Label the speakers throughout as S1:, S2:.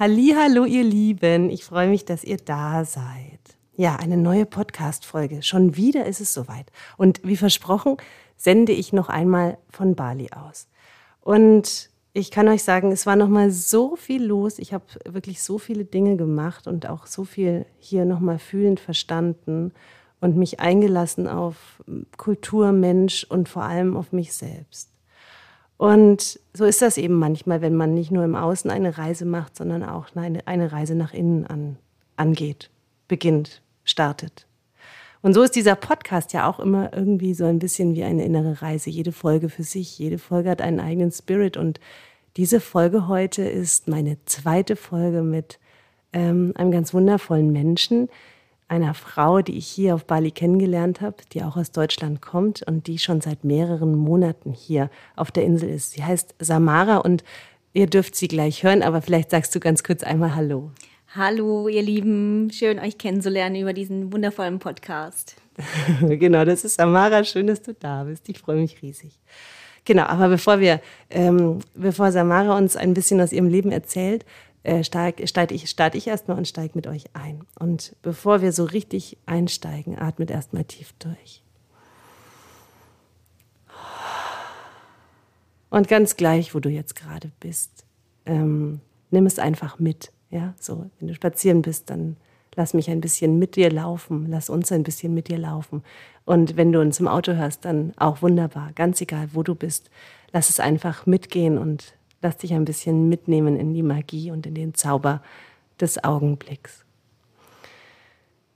S1: Hallo, ihr Lieben. Ich freue mich, dass ihr da seid. Ja, eine neue Podcast-Folge. Schon wieder ist es soweit. Und wie versprochen, sende ich noch einmal von Bali aus. Und ich kann euch sagen, es war noch mal so viel los. Ich habe wirklich so viele Dinge gemacht und auch so viel hier noch mal fühlend verstanden und mich eingelassen auf Kultur, Mensch und vor allem auf mich selbst. Und so ist das eben manchmal, wenn man nicht nur im Außen eine Reise macht, sondern auch eine, eine Reise nach innen an, angeht, beginnt, startet. Und so ist dieser Podcast ja auch immer irgendwie so ein bisschen wie eine innere Reise. Jede Folge für sich, jede Folge hat einen eigenen Spirit. Und diese Folge heute ist meine zweite Folge mit ähm, einem ganz wundervollen Menschen, einer Frau, die ich hier auf Bali kennengelernt habe, die auch aus Deutschland kommt und die schon seit mehreren Monaten hier auf der Insel ist. Sie heißt Samara und ihr dürft sie gleich hören, aber vielleicht sagst du ganz kurz einmal Hallo.
S2: Hallo, ihr Lieben, schön euch kennenzulernen über diesen wundervollen Podcast.
S1: genau, das ist Samara, schön, dass du da bist. Ich freue mich riesig. Genau, aber bevor wir, ähm, bevor Samara uns ein bisschen aus ihrem Leben erzählt, äh, starte ich, start ich erstmal und steige mit euch ein. Und bevor wir so richtig einsteigen, atmet erstmal tief durch. Und ganz gleich, wo du jetzt gerade bist, ähm, nimm es einfach mit. Ja, so, wenn du spazieren bist, dann lass mich ein bisschen mit dir laufen, lass uns ein bisschen mit dir laufen. Und wenn du uns im Auto hörst, dann auch wunderbar, ganz egal, wo du bist, lass es einfach mitgehen und lass dich ein bisschen mitnehmen in die Magie und in den Zauber des Augenblicks.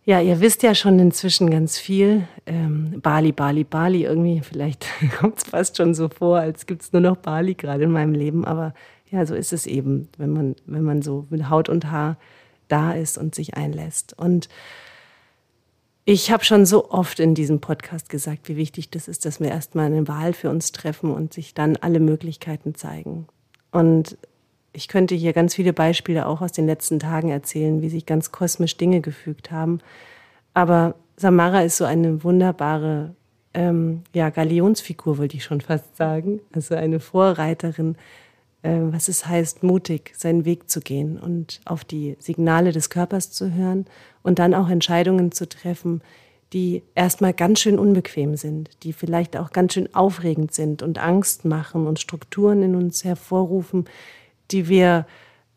S1: Ja, ihr wisst ja schon inzwischen ganz viel. Ähm, Bali, Bali, Bali, irgendwie, vielleicht kommt es fast schon so vor, als gibt es nur noch Bali gerade in meinem Leben. Aber ja, so ist es eben, wenn man, wenn man so mit Haut und Haar da ist und sich einlässt. Und ich habe schon so oft in diesem Podcast gesagt, wie wichtig das ist, dass wir erstmal eine Wahl für uns treffen und sich dann alle Möglichkeiten zeigen. Und ich könnte hier ganz viele Beispiele auch aus den letzten Tagen erzählen, wie sich ganz kosmisch Dinge gefügt haben. Aber Samara ist so eine wunderbare ähm, ja, Galionsfigur, wollte ich schon fast sagen. Also eine Vorreiterin, äh, was es heißt, mutig seinen Weg zu gehen und auf die Signale des Körpers zu hören und dann auch Entscheidungen zu treffen, die erstmal ganz schön unbequem sind, die vielleicht auch ganz schön aufregend sind und Angst machen und Strukturen in uns hervorrufen, die wir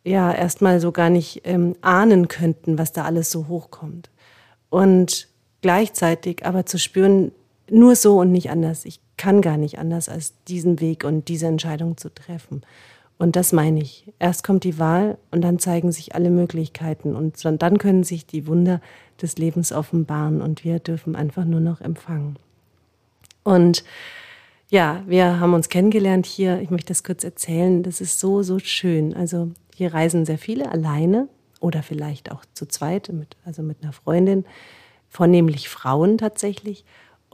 S1: ja erstmal so gar nicht ähm, ahnen könnten, was da alles so hochkommt. Und gleichzeitig aber zu spüren, nur so und nicht anders. Ich kann gar nicht anders, als diesen Weg und diese Entscheidung zu treffen. Und das meine ich. Erst kommt die Wahl und dann zeigen sich alle Möglichkeiten und dann können sich die Wunder des Lebens offenbaren und wir dürfen einfach nur noch empfangen. Und ja, wir haben uns kennengelernt hier. Ich möchte das kurz erzählen. Das ist so, so schön. Also hier reisen sehr viele alleine oder vielleicht auch zu zweit, mit, also mit einer Freundin, vornehmlich Frauen tatsächlich.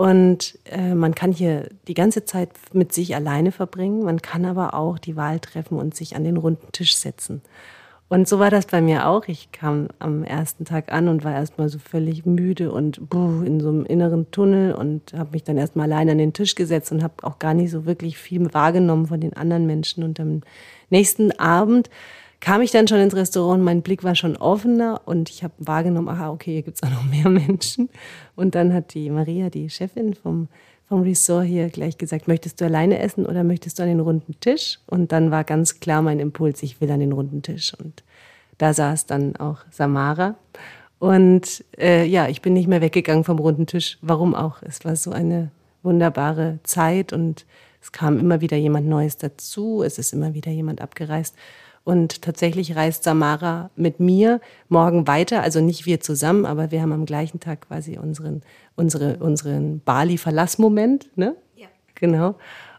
S1: Und äh, man kann hier die ganze Zeit mit sich alleine verbringen. Man kann aber auch die Wahl treffen und sich an den runden Tisch setzen. Und so war das bei mir auch. Ich kam am ersten Tag an und war erstmal so völlig müde und buh, in so einem inneren Tunnel und habe mich dann erstmal alleine an den Tisch gesetzt und habe auch gar nicht so wirklich viel wahrgenommen von den anderen Menschen. Und am nächsten Abend kam ich dann schon ins Restaurant, mein Blick war schon offener und ich habe wahrgenommen, aha, okay, hier gibt es auch noch mehr Menschen. Und dann hat die Maria, die Chefin vom, vom Resort hier, gleich gesagt, möchtest du alleine essen oder möchtest du an den runden Tisch? Und dann war ganz klar mein Impuls, ich will an den runden Tisch. Und da saß dann auch Samara. Und äh, ja, ich bin nicht mehr weggegangen vom runden Tisch. Warum auch? Es war so eine wunderbare Zeit und es kam immer wieder jemand Neues dazu. Es ist immer wieder jemand abgereist. Und tatsächlich reist Samara mit mir morgen weiter, also nicht wir zusammen, aber wir haben am gleichen Tag quasi unseren, unsere, unseren Bali-Verlassmoment, ne? Ja. Genau.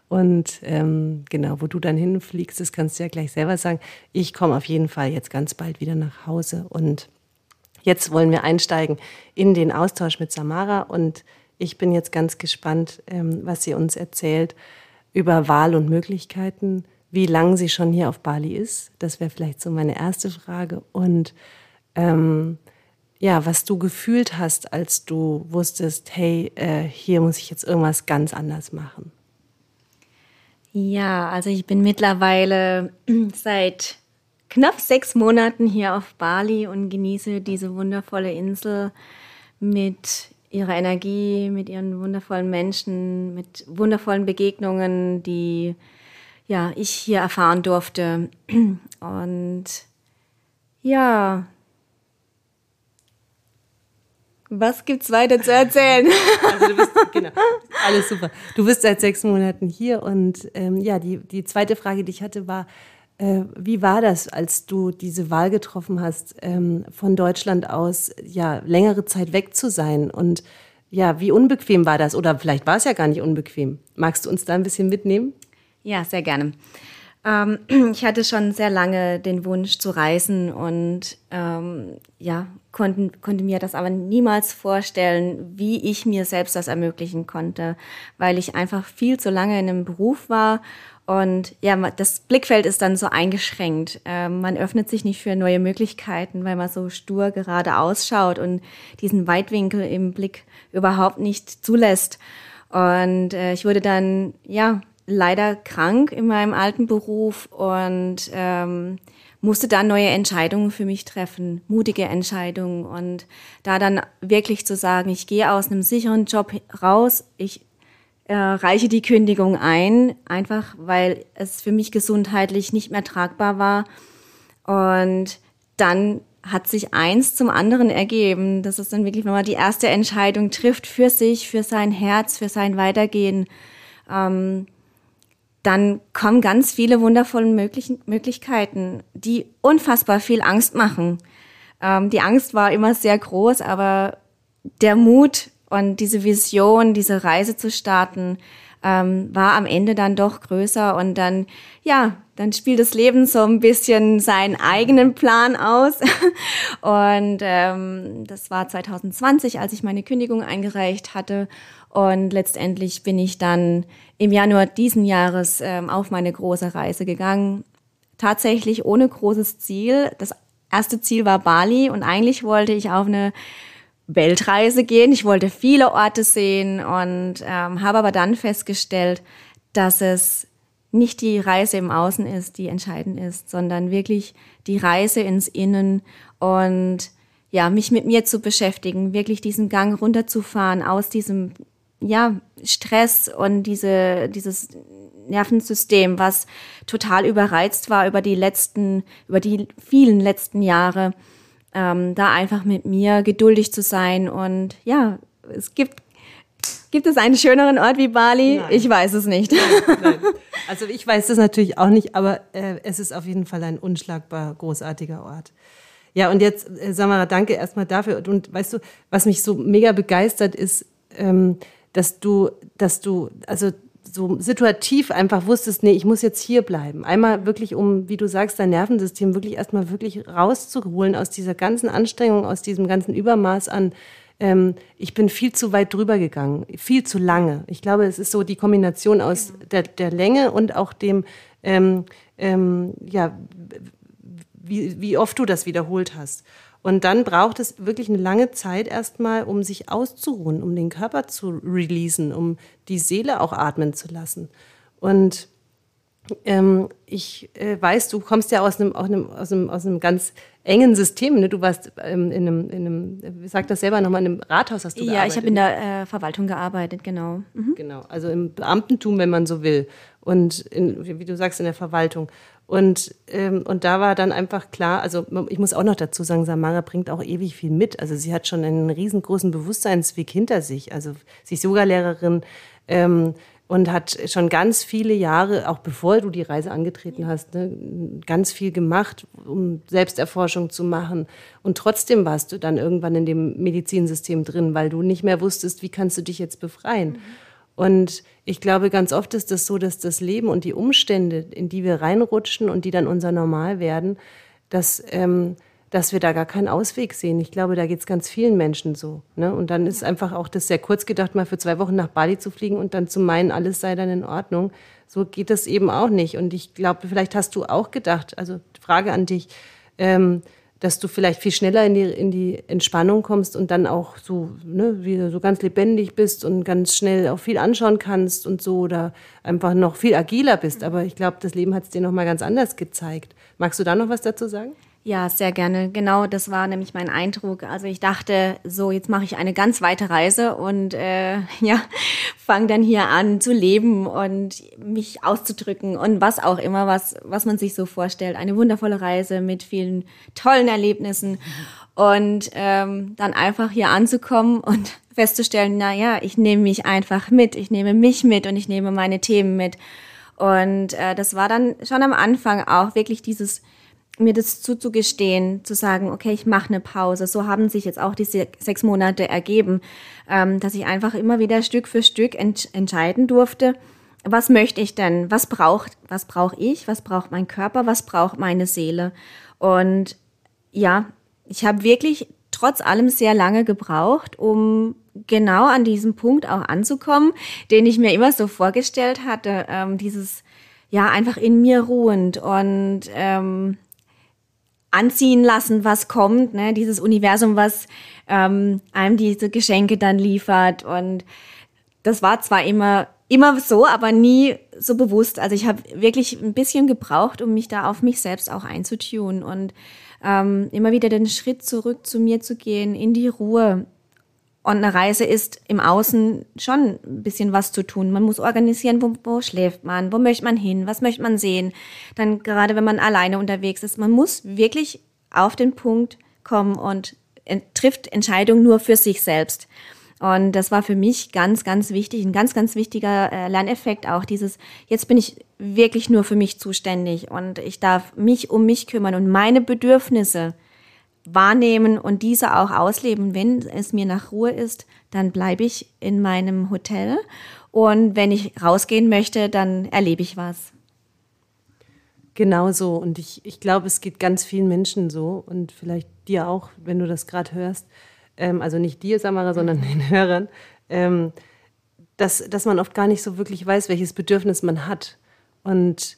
S1: Und ähm, genau, wo du dann hinfliegst, das kannst du ja gleich selber sagen. Ich komme auf jeden Fall jetzt ganz bald wieder nach Hause. Und jetzt wollen wir einsteigen in den Austausch mit Samara. Und ich bin jetzt ganz gespannt, ähm, was sie uns erzählt über Wahl und Möglichkeiten, wie lange sie schon hier auf Bali ist. Das wäre vielleicht so meine erste Frage. Und ähm, ja, was du gefühlt hast, als du wusstest, hey, äh, hier muss ich jetzt irgendwas ganz anders machen.
S2: Ja, also ich bin mittlerweile seit knapp sechs Monaten hier auf Bali und genieße diese wundervolle Insel mit ihrer Energie, mit ihren wundervollen Menschen, mit wundervollen Begegnungen, die ja, ich hier erfahren durfte. Und ja, was gibt's weiter zu erzählen? Also
S1: du bist, genau, alles super. Du bist seit sechs Monaten hier und ähm, ja, die, die zweite Frage, die ich hatte, war, äh, wie war das, als du diese Wahl getroffen hast, ähm, von Deutschland aus ja längere Zeit weg zu sein? Und ja, wie unbequem war das? Oder vielleicht war es ja gar nicht unbequem. Magst du uns da ein bisschen mitnehmen?
S2: Ja, sehr gerne. Ähm, ich hatte schon sehr lange den Wunsch zu reisen und ähm, ja, konnten, konnte mir das aber niemals vorstellen, wie ich mir selbst das ermöglichen konnte, weil ich einfach viel zu lange in einem Beruf war und ja, das Blickfeld ist dann so eingeschränkt. Ähm, man öffnet sich nicht für neue Möglichkeiten, weil man so stur gerade ausschaut und diesen Weitwinkel im Blick überhaupt nicht zulässt. Und äh, ich wurde dann, ja, leider krank in meinem alten Beruf und ähm, musste dann neue Entscheidungen für mich treffen, mutige Entscheidungen und da dann wirklich zu sagen, ich gehe aus einem sicheren Job raus, ich äh, reiche die Kündigung ein, einfach weil es für mich gesundheitlich nicht mehr tragbar war. Und dann hat sich eins zum anderen ergeben. Das ist dann wirklich, wenn man die erste Entscheidung trifft für sich, für sein Herz, für sein Weitergehen, ähm, dann kommen ganz viele wundervolle möglichen Möglichkeiten, die unfassbar viel Angst machen. Ähm, die Angst war immer sehr groß, aber der Mut, und diese Vision, diese Reise zu starten, ähm, war am Ende dann doch größer und dann, ja, dann spielt das Leben so ein bisschen seinen eigenen Plan aus. und ähm, das war 2020, als ich meine Kündigung eingereicht hatte. Und letztendlich bin ich dann im Januar diesen Jahres ähm, auf meine große Reise gegangen. Tatsächlich ohne großes Ziel. Das erste Ziel war Bali und eigentlich wollte ich auf eine Weltreise gehen. Ich wollte viele Orte sehen und ähm, habe aber dann festgestellt, dass es nicht die Reise im Außen ist, die entscheidend ist, sondern wirklich die Reise ins Innen und ja, mich mit mir zu beschäftigen, wirklich diesen Gang runterzufahren aus diesem ja, Stress und diese, dieses Nervensystem, was total überreizt war über die letzten, über die vielen letzten Jahre ähm, da einfach mit mir geduldig zu sein. Und ja, es gibt Gibt es einen schöneren Ort wie Bali? Nein. Ich weiß es nicht. Nein,
S1: nein. Also ich weiß es natürlich auch nicht, aber äh, es ist auf jeden Fall ein unschlagbar großartiger Ort. Ja, und jetzt, äh, Samara, danke erstmal dafür. Und weißt du, was mich so mega begeistert ist, ähm, dass du, dass du, also so situativ einfach wusstest, nee, ich muss jetzt hier bleiben. Einmal wirklich, um, wie du sagst, dein Nervensystem wirklich erstmal wirklich rauszuholen aus dieser ganzen Anstrengung, aus diesem ganzen Übermaß an, ähm, ich bin viel zu weit drüber gegangen, viel zu lange. Ich glaube, es ist so die Kombination aus der, der Länge und auch dem, ähm, ähm, ja, wie, wie oft du das wiederholt hast. Und dann braucht es wirklich eine lange Zeit erstmal, um sich auszuruhen, um den Körper zu releasen, um die Seele auch atmen zu lassen. Und ähm, ich äh, weiß, du kommst ja aus einem, einem, aus einem, aus einem ganz engen System. Ne? Du warst ähm, in, einem, in einem, wie sagt das selber nochmal, in einem Rathaus hast du
S2: ja,
S1: gearbeitet.
S2: Ja, ich habe in der äh, Verwaltung gearbeitet, genau.
S1: Mhm. Genau, also im Beamtentum, wenn man so will. Und in, wie du sagst, in der Verwaltung. Und, ähm, und da war dann einfach klar, also ich muss auch noch dazu sagen, Samara bringt auch ewig viel mit. Also sie hat schon einen riesengroßen Bewusstseinsweg hinter sich. Also sie ist Yogalehrerin ähm, und hat schon ganz viele Jahre, auch bevor du die Reise angetreten hast, ne, ganz viel gemacht, um Selbsterforschung zu machen. Und trotzdem warst du dann irgendwann in dem Medizinsystem drin, weil du nicht mehr wusstest, wie kannst du dich jetzt befreien. Mhm. Und ich glaube, ganz oft ist es das so, dass das Leben und die Umstände, in die wir reinrutschen und die dann unser Normal werden, dass, ähm, dass wir da gar keinen Ausweg sehen. Ich glaube, da geht es ganz vielen Menschen so. Ne? Und dann ist einfach auch das sehr kurz gedacht, mal für zwei Wochen nach Bali zu fliegen und dann zu meinen, alles sei dann in Ordnung. So geht das eben auch nicht. Und ich glaube, vielleicht hast du auch gedacht, also Frage an dich, ähm, dass du vielleicht viel schneller in die, in die Entspannung kommst und dann auch so, ne, wieder so ganz lebendig bist und ganz schnell auch viel anschauen kannst und so oder einfach noch viel agiler bist. Aber ich glaube, das Leben hat es dir nochmal ganz anders gezeigt. Magst du da noch was dazu sagen?
S2: Ja, sehr gerne. Genau, das war nämlich mein Eindruck. Also ich dachte, so jetzt mache ich eine ganz weite Reise und äh, ja, fange dann hier an zu leben und mich auszudrücken und was auch immer, was was man sich so vorstellt. Eine wundervolle Reise mit vielen tollen Erlebnissen und ähm, dann einfach hier anzukommen und festzustellen, na ja, ich nehme mich einfach mit, ich nehme mich mit und ich nehme meine Themen mit. Und äh, das war dann schon am Anfang auch wirklich dieses mir das zuzugestehen, zu sagen, okay, ich mache eine Pause. So haben sich jetzt auch diese sechs Monate ergeben, ähm, dass ich einfach immer wieder Stück für Stück ent entscheiden durfte, was möchte ich denn? Was braucht, was brauche ich? Was braucht mein Körper? Was braucht meine Seele? Und ja, ich habe wirklich trotz allem sehr lange gebraucht, um genau an diesem Punkt auch anzukommen, den ich mir immer so vorgestellt hatte. Ähm, dieses ja einfach in mir ruhend und ähm, anziehen lassen, was kommt, ne? dieses Universum, was ähm, einem diese Geschenke dann liefert. Und das war zwar immer immer so, aber nie so bewusst. Also ich habe wirklich ein bisschen gebraucht, um mich da auf mich selbst auch einzutun und ähm, immer wieder den Schritt zurück zu mir zu gehen, in die Ruhe, und eine Reise ist im Außen schon ein bisschen was zu tun. Man muss organisieren, wo, wo schläft man, wo möchte man hin, was möchte man sehen. Dann gerade wenn man alleine unterwegs ist, man muss wirklich auf den Punkt kommen und trifft Entscheidungen nur für sich selbst. Und das war für mich ganz, ganz wichtig, ein ganz, ganz wichtiger äh, Lerneffekt auch dieses, jetzt bin ich wirklich nur für mich zuständig und ich darf mich um mich kümmern und meine Bedürfnisse wahrnehmen und diese auch ausleben. Wenn es mir nach Ruhe ist, dann bleibe ich in meinem Hotel. Und wenn ich rausgehen möchte, dann erlebe ich was.
S1: Genau so. Und ich, ich glaube, es geht ganz vielen Menschen so und vielleicht dir auch, wenn du das gerade hörst. Ähm, also nicht dir, Samara, sondern den Hörern. Ähm, dass, dass man oft gar nicht so wirklich weiß, welches Bedürfnis man hat. Und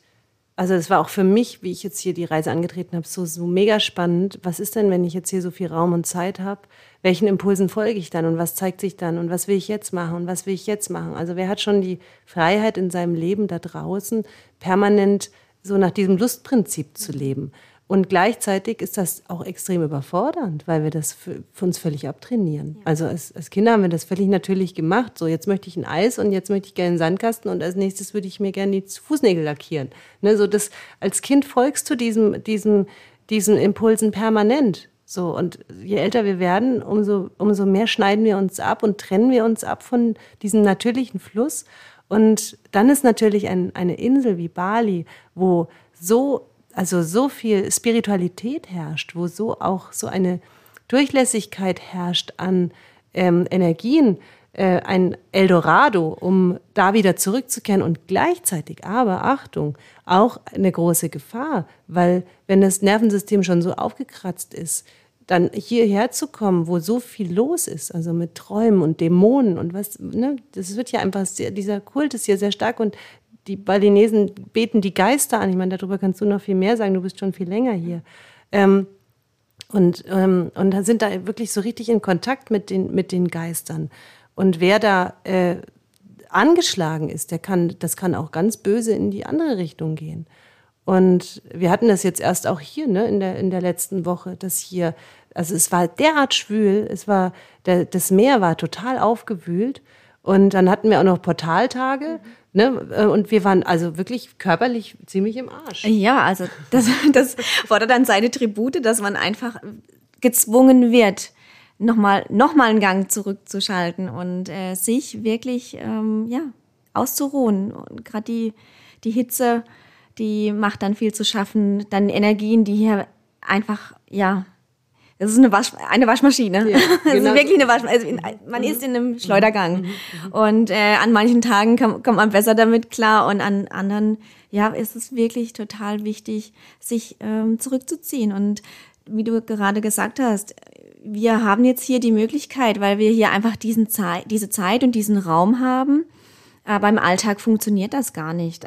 S1: also es war auch für mich, wie ich jetzt hier die Reise angetreten habe, so, so mega spannend. Was ist denn, wenn ich jetzt hier so viel Raum und Zeit habe? Welchen Impulsen folge ich dann und was zeigt sich dann und was will ich jetzt machen und was will ich jetzt machen? Also wer hat schon die Freiheit in seinem Leben da draußen, permanent so nach diesem Lustprinzip zu leben? Und gleichzeitig ist das auch extrem überfordernd, weil wir das für, für uns völlig abtrainieren. Ja. Also als, als, Kinder haben wir das völlig natürlich gemacht. So, jetzt möchte ich ein Eis und jetzt möchte ich gerne einen Sandkasten und als nächstes würde ich mir gerne die Fußnägel lackieren. Ne, so das, als Kind folgst du diesem, diesem, diesen Impulsen permanent. So, und je älter wir werden, umso, umso mehr schneiden wir uns ab und trennen wir uns ab von diesem natürlichen Fluss. Und dann ist natürlich ein, eine Insel wie Bali, wo so also so viel Spiritualität herrscht, wo so auch so eine Durchlässigkeit herrscht an ähm, Energien, äh, ein Eldorado, um da wieder zurückzukehren und gleichzeitig, aber Achtung, auch eine große Gefahr, weil wenn das Nervensystem schon so aufgekratzt ist, dann hierher zu kommen, wo so viel los ist, also mit Träumen und Dämonen und was, ne, das wird ja einfach, sehr, dieser Kult ist hier sehr stark und die Balinesen beten die Geister an. Ich meine, darüber kannst du noch viel mehr sagen. Du bist schon viel länger hier. Ähm, und, ähm, und sind da wirklich so richtig in Kontakt mit den, mit den Geistern. Und wer da äh, angeschlagen ist, der kann, das kann auch ganz böse in die andere Richtung gehen. Und wir hatten das jetzt erst auch hier, ne, in der, in der letzten Woche, dass hier, also es war derart schwül, es war, der, das Meer war total aufgewühlt. Und dann hatten wir auch noch Portaltage. Mhm Ne? Äh, und wir waren also wirklich körperlich ziemlich im Arsch.
S2: Ja, also das, das fordert dann seine Tribute, dass man einfach gezwungen wird, nochmal noch mal einen Gang zurückzuschalten und äh, sich wirklich ähm, ja, auszuruhen. Und gerade die, die Hitze, die macht dann viel zu schaffen. Dann Energien, die hier einfach, ja, das ist eine, Wasch, eine Waschmaschine. Ja, genau. Das ist genau. wirklich eine Waschmaschine. Also man mhm. ist in einem Schleudergang. Mhm. mhm. Und äh, an manchen Tagen kann, kommt man besser damit klar und an anderen, ja, ist es wirklich total wichtig, sich ähm, zurückzuziehen. Und wie du gerade gesagt hast, wir haben jetzt hier die Möglichkeit, weil wir hier einfach diesen Zeit, diese Zeit und diesen Raum haben. Aber im Alltag funktioniert das gar nicht.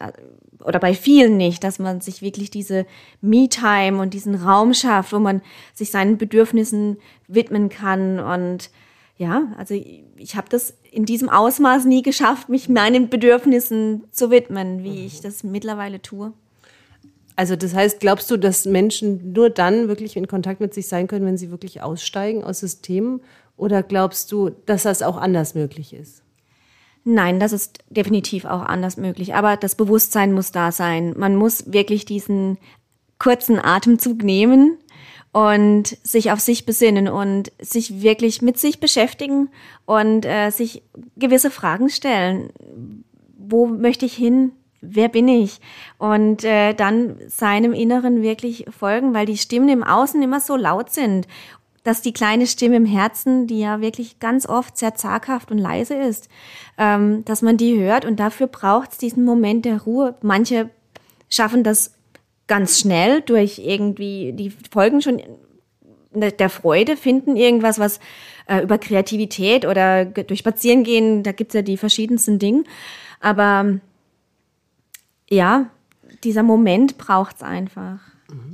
S2: Oder bei vielen nicht, dass man sich wirklich diese Me-Time und diesen Raum schafft, wo man sich seinen Bedürfnissen widmen kann. Und ja, also ich, ich habe das in diesem Ausmaß nie geschafft, mich meinen Bedürfnissen zu widmen, wie ich das mittlerweile tue.
S1: Also das heißt, glaubst du, dass Menschen nur dann wirklich in Kontakt mit sich sein können, wenn sie wirklich aussteigen aus Systemen? Oder glaubst du, dass das auch anders möglich ist?
S2: Nein, das ist definitiv auch anders möglich. Aber das Bewusstsein muss da sein. Man muss wirklich diesen kurzen Atemzug nehmen und sich auf sich besinnen und sich wirklich mit sich beschäftigen und äh, sich gewisse Fragen stellen. Wo möchte ich hin? wer bin ich? Und äh, dann seinem Inneren wirklich folgen, weil die Stimmen im Außen immer so laut sind, dass die kleine Stimme im Herzen, die ja wirklich ganz oft sehr zaghaft und leise ist, ähm, dass man die hört und dafür braucht es diesen Moment der Ruhe. Manche schaffen das ganz schnell durch irgendwie, die folgen schon der Freude, finden irgendwas, was äh, über Kreativität oder durch Spazierengehen, da gibt's ja die verschiedensten Dinge. Aber ja, dieser Moment braucht es einfach.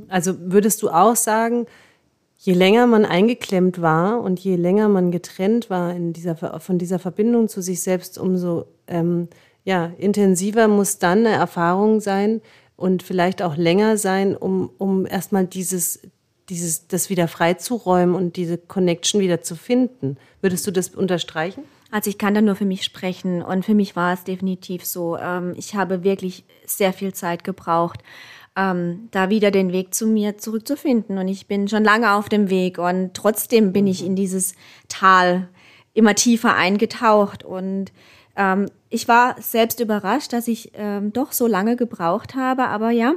S1: Also würdest du auch sagen, je länger man eingeklemmt war und je länger man getrennt war in dieser, von dieser Verbindung zu sich selbst, umso ähm, ja, intensiver muss dann eine Erfahrung sein und vielleicht auch länger sein, um, um erstmal dieses, dieses, das wieder freizuräumen und diese Connection wieder zu finden. Würdest du das unterstreichen?
S2: Also ich kann da nur für mich sprechen und für mich war es definitiv so. Ähm, ich habe wirklich sehr viel Zeit gebraucht, ähm, da wieder den Weg zu mir zurückzufinden. Und ich bin schon lange auf dem Weg und trotzdem bin ich in dieses Tal immer tiefer eingetaucht. Und ähm, ich war selbst überrascht, dass ich ähm, doch so lange gebraucht habe. Aber ja,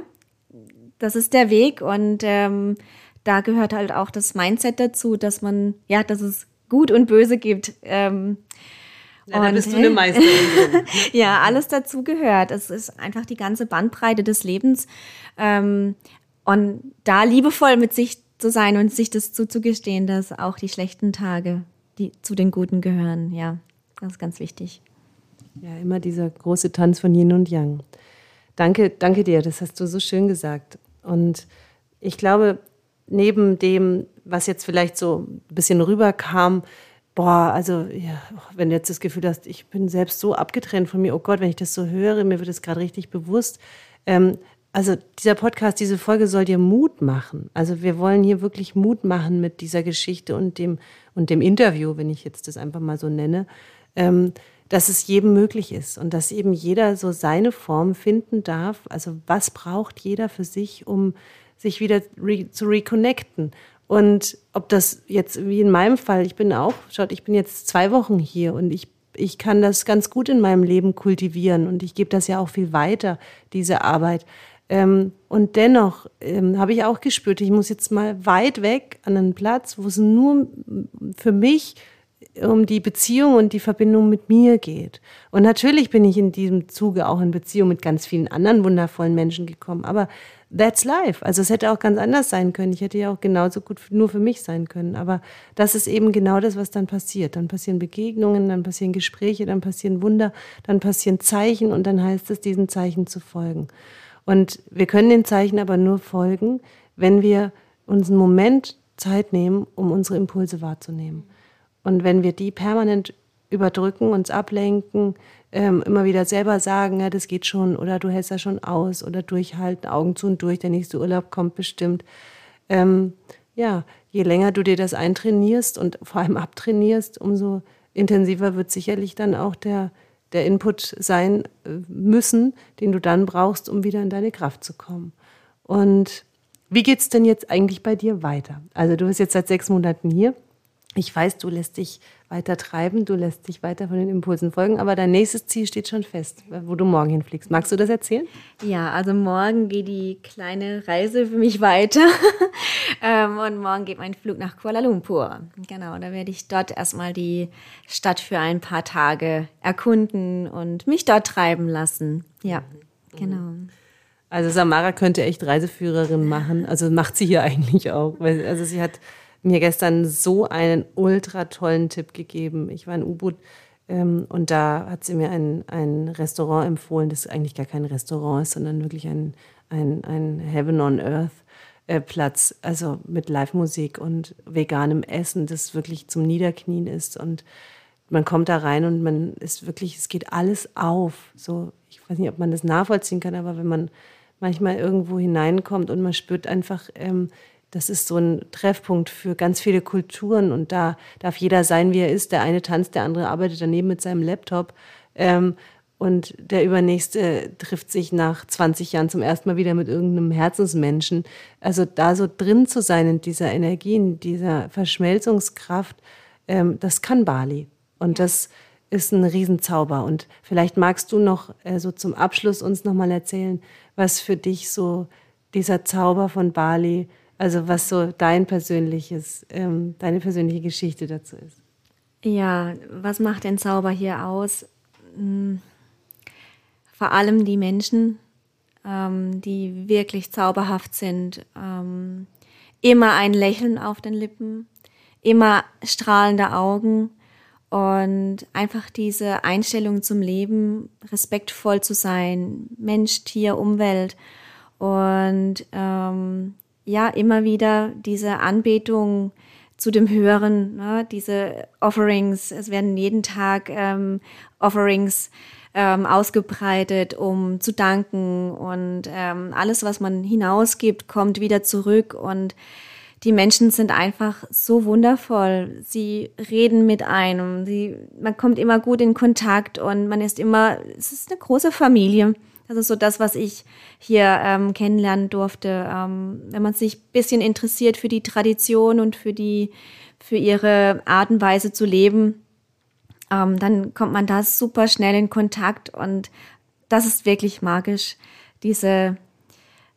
S2: das ist der Weg und ähm, da gehört halt auch das Mindset dazu, dass man, ja, dass es gut und böse gibt. Ähm,
S1: ja, da bist du eine Meisterin.
S2: ja, alles dazu gehört. Es ist einfach die ganze Bandbreite des Lebens. Ähm, und da liebevoll mit sich zu sein und sich das zuzugestehen, dass auch die schlechten Tage die zu den guten gehören. Ja, das ist ganz wichtig.
S1: Ja, immer dieser große Tanz von Yin und Yang. Danke, danke dir, das hast du so schön gesagt. Und ich glaube, neben dem, was jetzt vielleicht so ein bisschen rüberkam, boah, also ja, wenn du jetzt das Gefühl hast, ich bin selbst so abgetrennt von mir, oh Gott, wenn ich das so höre, mir wird es gerade richtig bewusst. Ähm, also dieser Podcast, diese Folge soll dir Mut machen. Also wir wollen hier wirklich Mut machen mit dieser Geschichte und dem und dem Interview, wenn ich jetzt das einfach mal so nenne, ähm, dass es jedem möglich ist und dass eben jeder so seine Form finden darf. Also was braucht jeder für sich, um sich wieder re zu reconnecten? Und ob das jetzt, wie in meinem Fall, ich bin auch, schaut, ich bin jetzt zwei Wochen hier und ich, ich kann das ganz gut in meinem Leben kultivieren und ich gebe das ja auch viel weiter, diese Arbeit. Ähm, und dennoch ähm, habe ich auch gespürt, ich muss jetzt mal weit weg an einen Platz, wo es nur für mich um die Beziehung und die Verbindung mit mir geht. Und natürlich bin ich in diesem Zuge auch in Beziehung mit ganz vielen anderen wundervollen Menschen gekommen. Aber that's life. Also es hätte auch ganz anders sein können. Ich hätte ja auch genauso gut nur für mich sein können. Aber das ist eben genau das, was dann passiert. Dann passieren Begegnungen, dann passieren Gespräche, dann passieren Wunder, dann passieren Zeichen und dann heißt es, diesen Zeichen zu folgen. Und wir können den Zeichen aber nur folgen, wenn wir uns einen Moment Zeit nehmen, um unsere Impulse wahrzunehmen. Und wenn wir die permanent überdrücken, uns ablenken, ähm, immer wieder selber sagen, ja, das geht schon oder du hältst das schon aus oder durchhalten, Augen zu und durch, der nächste Urlaub kommt bestimmt. Ähm, ja, je länger du dir das eintrainierst und vor allem abtrainierst, umso intensiver wird sicherlich dann auch der, der Input sein äh, müssen, den du dann brauchst, um wieder in deine Kraft zu kommen. Und wie geht's denn jetzt eigentlich bei dir weiter? Also du bist jetzt seit sechs Monaten hier. Ich weiß, du lässt dich weiter treiben, du lässt dich weiter von den Impulsen folgen, aber dein nächstes Ziel steht schon fest, wo du morgen hinfliegst. Magst du das erzählen?
S2: Ja, also morgen geht die kleine Reise für mich weiter ähm, und morgen geht mein Flug nach Kuala Lumpur. Genau, da werde ich dort erstmal die Stadt für ein paar Tage erkunden und mich dort treiben lassen. Ja, genau.
S1: Also Samara könnte echt Reiseführerin machen, also macht sie hier eigentlich auch, weil also sie hat mir gestern so einen ultra tollen Tipp gegeben. Ich war in U-Boot Ähm, und da hat sie mir ein, ein Restaurant empfohlen, das eigentlich gar kein Restaurant ist, sondern wirklich ein, ein, ein Heaven on Earth. Äh, Platz, also mit Live-Musik und veganem Essen, das wirklich zum Niederknien ist. Und man kommt da rein und man ist wirklich, es geht alles auf. So, ich weiß nicht, ob man das nachvollziehen kann, aber wenn man manchmal irgendwo hineinkommt und man spürt einfach, ähm, das ist so ein Treffpunkt für ganz viele Kulturen und da darf jeder sein, wie er ist. Der eine tanzt, der andere arbeitet daneben mit seinem Laptop. Ähm, und der Übernächste trifft sich nach 20 Jahren zum ersten Mal wieder mit irgendeinem Herzensmenschen. Also da so drin zu sein in dieser Energie, in dieser Verschmelzungskraft, ähm, das kann Bali. Und das ist ein Riesenzauber. Und vielleicht magst du noch äh, so zum Abschluss uns nochmal erzählen, was für dich so dieser Zauber von Bali, also was so dein persönliches, ähm, deine persönliche Geschichte dazu ist.
S2: Ja, was macht den Zauber hier aus? Hm vor allem die Menschen, ähm, die wirklich zauberhaft sind. Ähm, immer ein Lächeln auf den Lippen, immer strahlende Augen und einfach diese Einstellung zum Leben, respektvoll zu sein, Mensch, Tier, Umwelt und ähm, ja, immer wieder diese Anbetung zu dem Höheren, ne, diese Offerings, es werden jeden Tag ähm, Offerings ähm, ausgebreitet, um zu danken und ähm, alles, was man hinausgibt, kommt wieder zurück und die Menschen sind einfach so wundervoll. Sie reden mit einem, sie, man kommt immer gut in Kontakt und man ist immer, es ist eine große Familie. Das ist so das, was ich hier ähm, kennenlernen durfte. Ähm, wenn man sich bisschen interessiert für die Tradition und für die, für ihre Art und Weise zu leben, ähm, dann kommt man da super schnell in Kontakt und das ist wirklich magisch. Diese,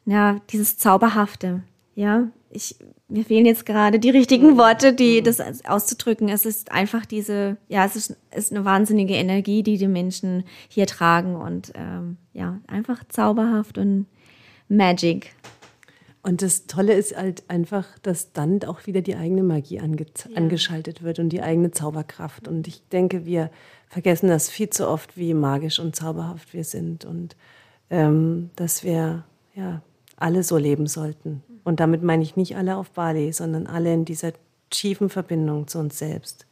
S2: ja, dieses Zauberhafte. Ja, ich, mir fehlen jetzt gerade die richtigen Worte, die das auszudrücken. Es ist einfach diese, ja, es ist, ist eine wahnsinnige Energie, die die Menschen hier tragen und ähm, ja, einfach zauberhaft und Magic.
S1: Und das Tolle ist halt einfach, dass dann auch wieder die eigene Magie ange ja. angeschaltet wird und die eigene Zauberkraft. Und ich denke, wir vergessen das viel zu oft, wie magisch und zauberhaft wir sind und ähm, dass wir ja alle so leben sollten. Und damit meine ich nicht alle auf Bali, sondern alle in dieser tiefen Verbindung zu uns selbst.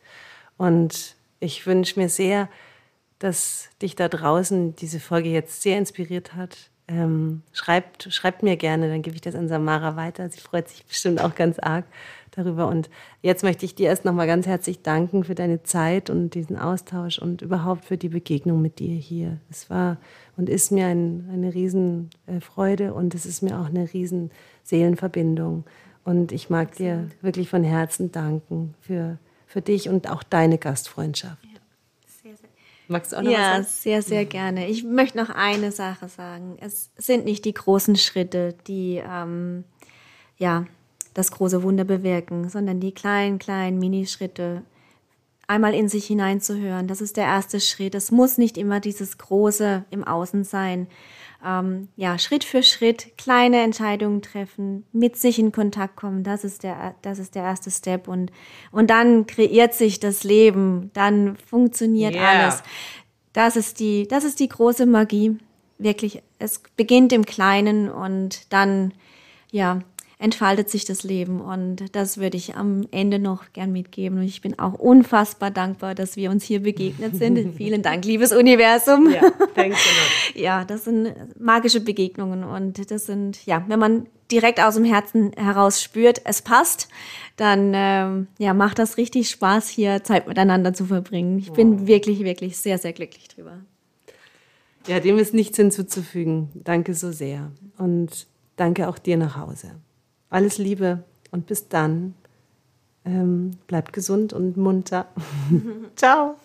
S1: Und ich wünsche mir sehr, dass dich da draußen diese Folge jetzt sehr inspiriert hat, ähm, schreibt, schreibt mir gerne, dann gebe ich das an Samara weiter. Sie freut sich bestimmt auch ganz arg darüber. Und jetzt möchte ich dir erst nochmal ganz herzlich danken für deine Zeit und diesen Austausch und überhaupt für die Begegnung mit dir hier. Es war und ist mir ein, eine Riesenfreude und es ist mir auch eine riesen Seelenverbindung. Und ich mag dir wirklich von Herzen danken für, für dich und auch deine Gastfreundschaft.
S2: Magst du auch noch ja, was sagen? Ja, sehr, sehr gerne. Ich möchte noch eine Sache sagen. Es sind nicht die großen Schritte, die ähm, ja das große Wunder bewirken, sondern die kleinen, kleinen Minischritte. Einmal in sich hineinzuhören, das ist der erste Schritt. Es muss nicht immer dieses Große im Außen sein ähm, ja, Schritt für Schritt kleine Entscheidungen treffen, mit sich in Kontakt kommen, das ist der, das ist der erste Step und, und dann kreiert sich das Leben, dann funktioniert yeah. alles. Das ist die, das ist die große Magie. Wirklich, es beginnt im Kleinen und dann, ja, entfaltet sich das Leben. Und das würde ich am Ende noch gern mitgeben. Und ich bin auch unfassbar dankbar, dass wir uns hier begegnet sind. Vielen Dank, liebes Universum. Ja, danke. ja, das sind magische Begegnungen. Und das sind, ja, wenn man direkt aus dem Herzen heraus spürt, es passt, dann ähm, ja, macht das richtig Spaß, hier Zeit miteinander zu verbringen. Ich bin wirklich, wirklich sehr, sehr glücklich drüber.
S1: Ja, dem ist nichts hinzuzufügen. Danke so sehr. Und danke auch dir nach Hause. Alles Liebe und bis dann. Ähm, bleibt gesund und munter. Ciao.